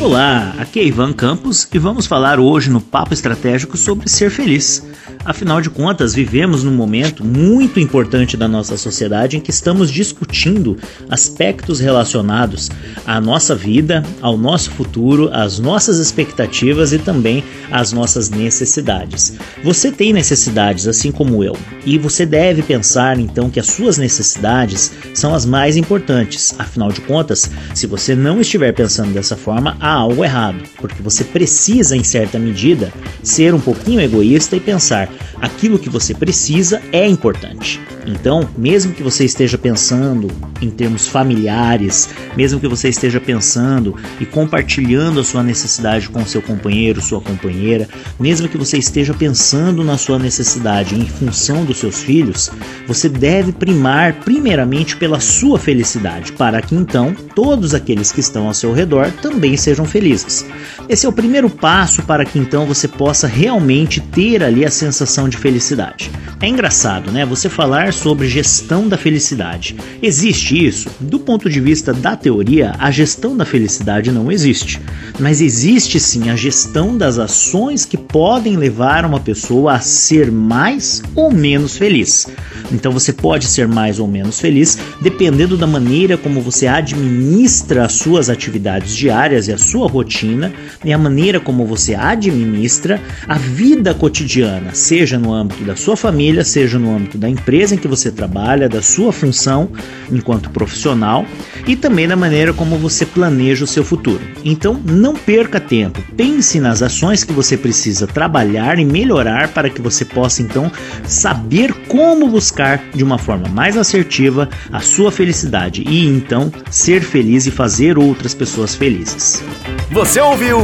Olá, aqui é Ivan Campos e vamos falar hoje no Papo Estratégico sobre ser feliz. Afinal de contas, vivemos num momento muito importante da nossa sociedade em que estamos discutindo aspectos relacionados à nossa vida, ao nosso futuro, às nossas expectativas e também às nossas necessidades. Você tem necessidades assim como eu, e você deve pensar então que as suas necessidades são as mais importantes. Afinal de contas, se você não estiver pensando dessa forma, há algo errado, porque você precisa, em certa medida, ser um pouquinho egoísta e pensar aquilo que você precisa é importante. Então, mesmo que você esteja pensando em termos familiares, mesmo que você esteja pensando e compartilhando a sua necessidade com seu companheiro, sua companheira, mesmo que você esteja pensando na sua necessidade em função dos seus filhos, você deve primar primeiramente pela sua felicidade, para que então todos aqueles que estão ao seu redor também sejam felizes. Esse é o primeiro passo para que então você possa realmente ter ali a sensação de felicidade. É engraçado, né? Você falar sobre gestão da felicidade. Existe isso? Do ponto de vista da teoria, a gestão da felicidade não existe. Mas existe sim a gestão das ações que podem levar uma pessoa a ser mais ou menos feliz. Então você pode ser mais ou menos feliz dependendo da maneira como você administra as suas atividades diárias e a sua rotina e a maneira como você administra a vida cotidiana, seja no âmbito da sua família, seja no âmbito da empresa em que você trabalha, da sua função enquanto profissional e também da maneira como você planeja o seu futuro. Então, não perca tempo, pense nas ações que você precisa trabalhar e melhorar para que você possa então saber como buscar de uma forma mais assertiva a sua felicidade e então ser feliz e fazer outras pessoas felizes. Você ouviu